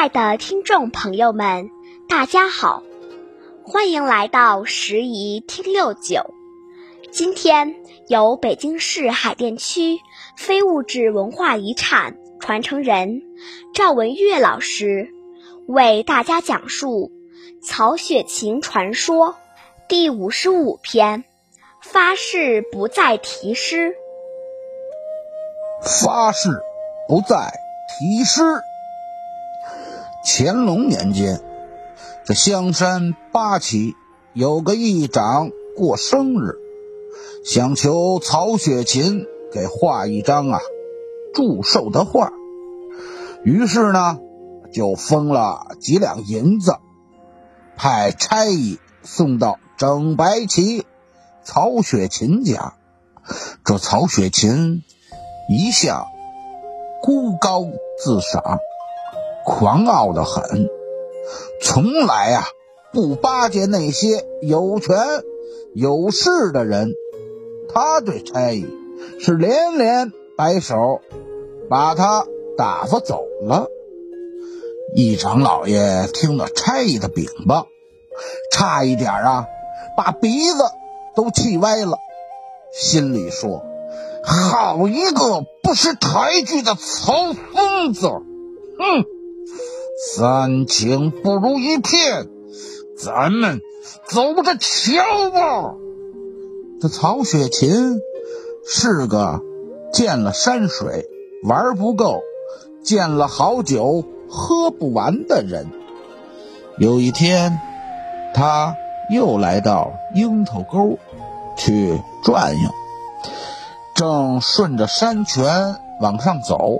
爱的听众朋友们，大家好，欢迎来到十宜听六九。今天由北京市海淀区非物质文化遗产传承人赵文月老师为大家讲述《曹雪芹传说》第五十五篇：发誓不再题诗。发誓不再题诗。乾隆年间，这香山八旗有个议长过生日，想求曹雪芹给画一张啊祝寿的画。于是呢，就封了几两银子，派差役送到整白旗曹雪芹家。这曹雪芹一向孤高自赏。狂傲的很，从来呀不巴结那些有权有势的人。他对差役是连连摆手，把他打发走了。一长老爷听了差役的禀报，差一点啊把鼻子都气歪了，心里说：“好一个不识抬举的曹疯子！”哼。三情不如一片，咱们走着瞧吧。这曹雪芹是个见了山水玩不够，见了好酒喝不完的人。有一天，他又来到樱桃沟去转悠，正顺着山泉往上走，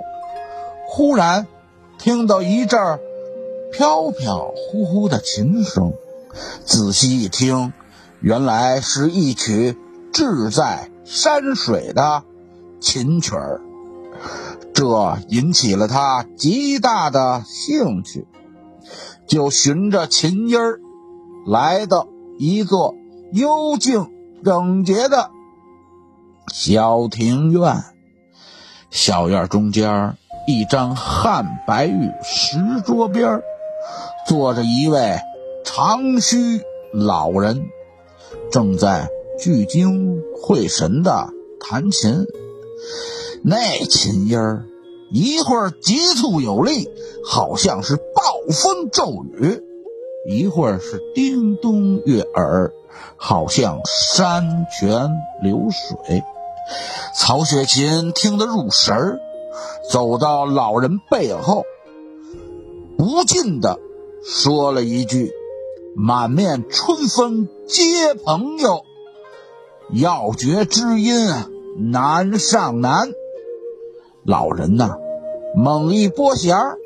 忽然听到一阵儿。飘飘忽忽的琴声，仔细一听，原来是一曲志在山水的琴曲儿，这引起了他极大的兴趣，就循着琴音儿来到一座幽静整洁的小庭院，小院中间一张汉白玉石桌边儿。坐着一位长须老人，正在聚精会神的弹琴。那琴音儿一会儿急促有力，好像是暴风骤雨；一会儿是叮咚悦耳，好像山泉流水。曹雪芹听得入神儿，走到老人背后，不禁的。说了一句：“满面春风接朋友，要诀知音难上难。”老人呐，猛一拨弦儿，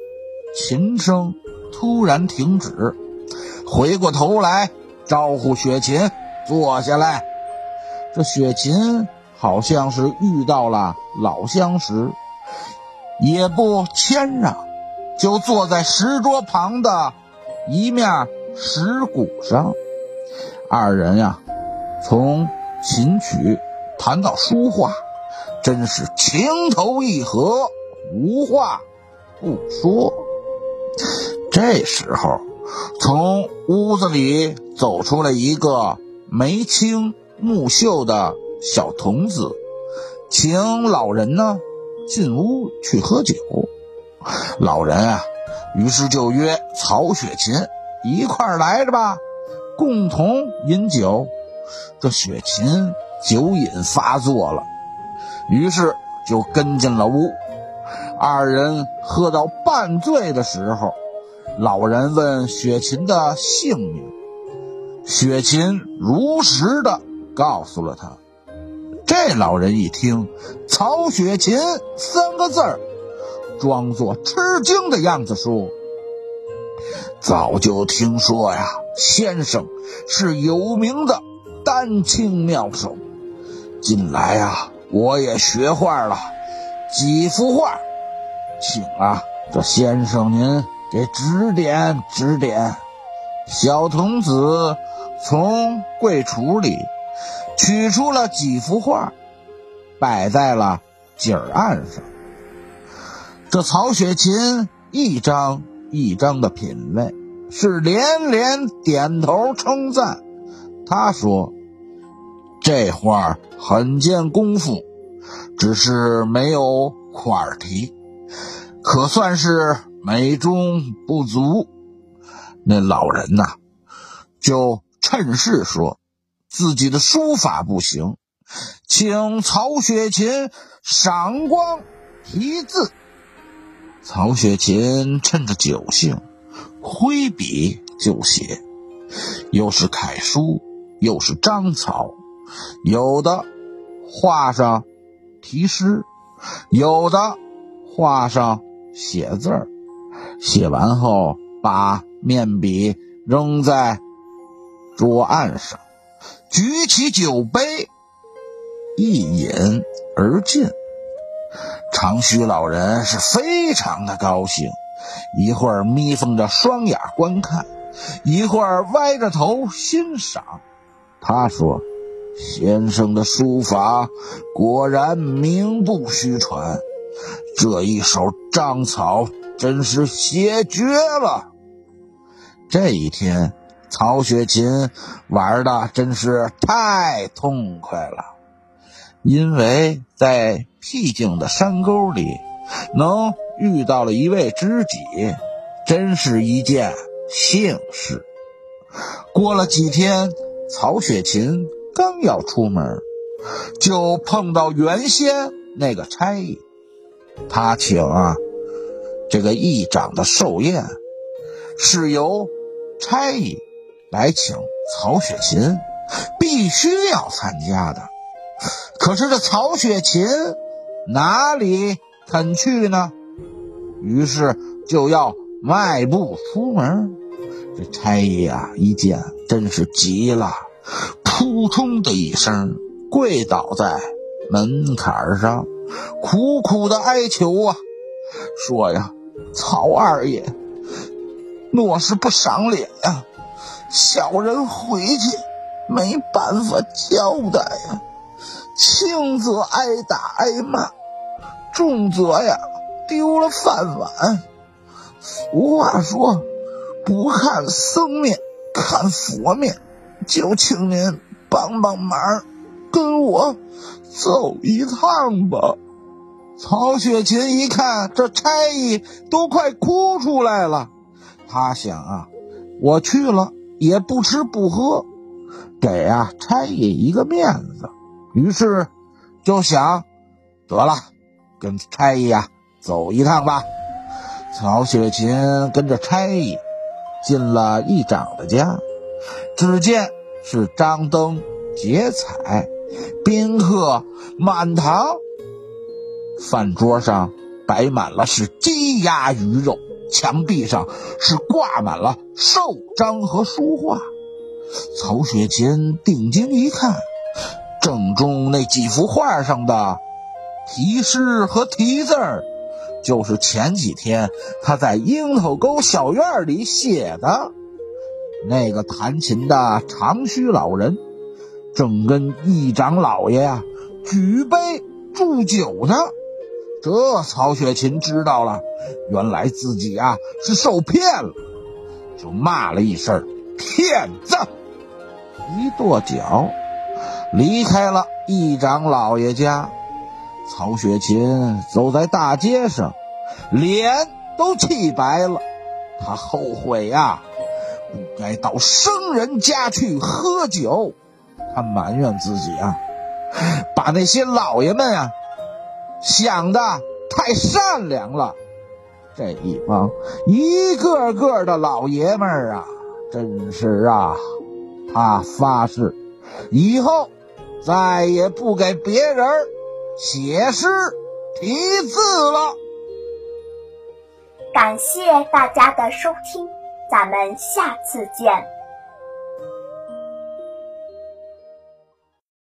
琴声突然停止，回过头来招呼雪琴坐下来。这雪琴好像是遇到了老相识，也不谦让，就坐在石桌旁的。一面石鼓上，二人呀，从琴曲谈到书画，真是情投意合，无话不说。这时候，从屋子里走出来一个眉清目秀的小童子，请老人呢进屋去喝酒。老人啊。于是就约曹雪芹一块儿来着吧，共同饮酒。这雪芹酒瘾发作了，于是就跟进了屋。二人喝到半醉的时候，老人问雪芹的姓名，雪芹如实的告诉了他。这老人一听“曹雪芹”三个字儿。装作吃惊的样子说：“早就听说呀，先生是有名的丹青妙手。近来啊，我也学画了几幅画，请啊，这先生您给指点指点。”小童子从柜橱里取出了几幅画，摆在了景儿案上。这曹雪芹一张一张的品味，是连连点头称赞。他说：“这画很见功夫，只是没有块题，可算是美中不足。”那老人呐，就趁势说自己的书法不行，请曹雪芹赏光题字。曹雪芹趁着酒兴，挥笔就写，又是楷书，又是章草，有的画上题诗，有的画上写字儿。写完后，把面笔扔在桌案上，举起酒杯，一饮而尽。长须老人是非常的高兴，一会儿眯缝着双眼观看，一会儿歪着头欣赏。他说：“先生的书法果然名不虚传，这一手章草真是写绝了。”这一天，曹雪芹玩的真是太痛快了。因为在僻静的山沟里，能遇到了一位知己，真是一件幸事。过了几天，曹雪芹刚要出门，就碰到原先那个差役。他请啊，这个议长的寿宴是由差役来请曹雪芹，必须要参加的。可是这曹雪芹哪里肯去呢？于是就要迈步出门。这差役啊，一见真是急了，扑通的一声跪倒在门槛上，苦苦的哀求啊，说呀：“曹二爷，若是不赏脸呀，小人回去没办法交代呀。”轻则挨打挨骂，重则呀丢了饭碗。俗话说，不看僧面看佛面，就请您帮帮忙，跟我走一趟吧。曹雪芹一看这差役都快哭出来了，他想啊，我去了也不吃不喝，给啊差役一个面子。于是，就想得了，跟差役呀走一趟吧。曹雪芹跟着差役进了议长的家，只见是张灯结彩，宾客满堂，饭桌上摆满了是鸡鸭鱼肉，墙壁上是挂满了寿章和书画。曹雪芹定睛一看。正中那几幅画上的题诗和题字儿，就是前几天他在樱桃沟小院里写的。那个弹琴的长须老人，正跟议长老爷呀举杯祝酒呢。这曹雪芹知道了，原来自己啊是受骗了，就骂了一声“骗子”，一跺脚。离开了议长老爷家，曹雪芹走在大街上，脸都气白了。他后悔呀，不该到生人家去喝酒。他埋怨自己啊，把那些老爷们啊想的太善良了。这一帮一个个的老爷们儿啊，真是啊，他发誓以后。再也不给别人写诗题字了。感谢大家的收听，咱们下次见。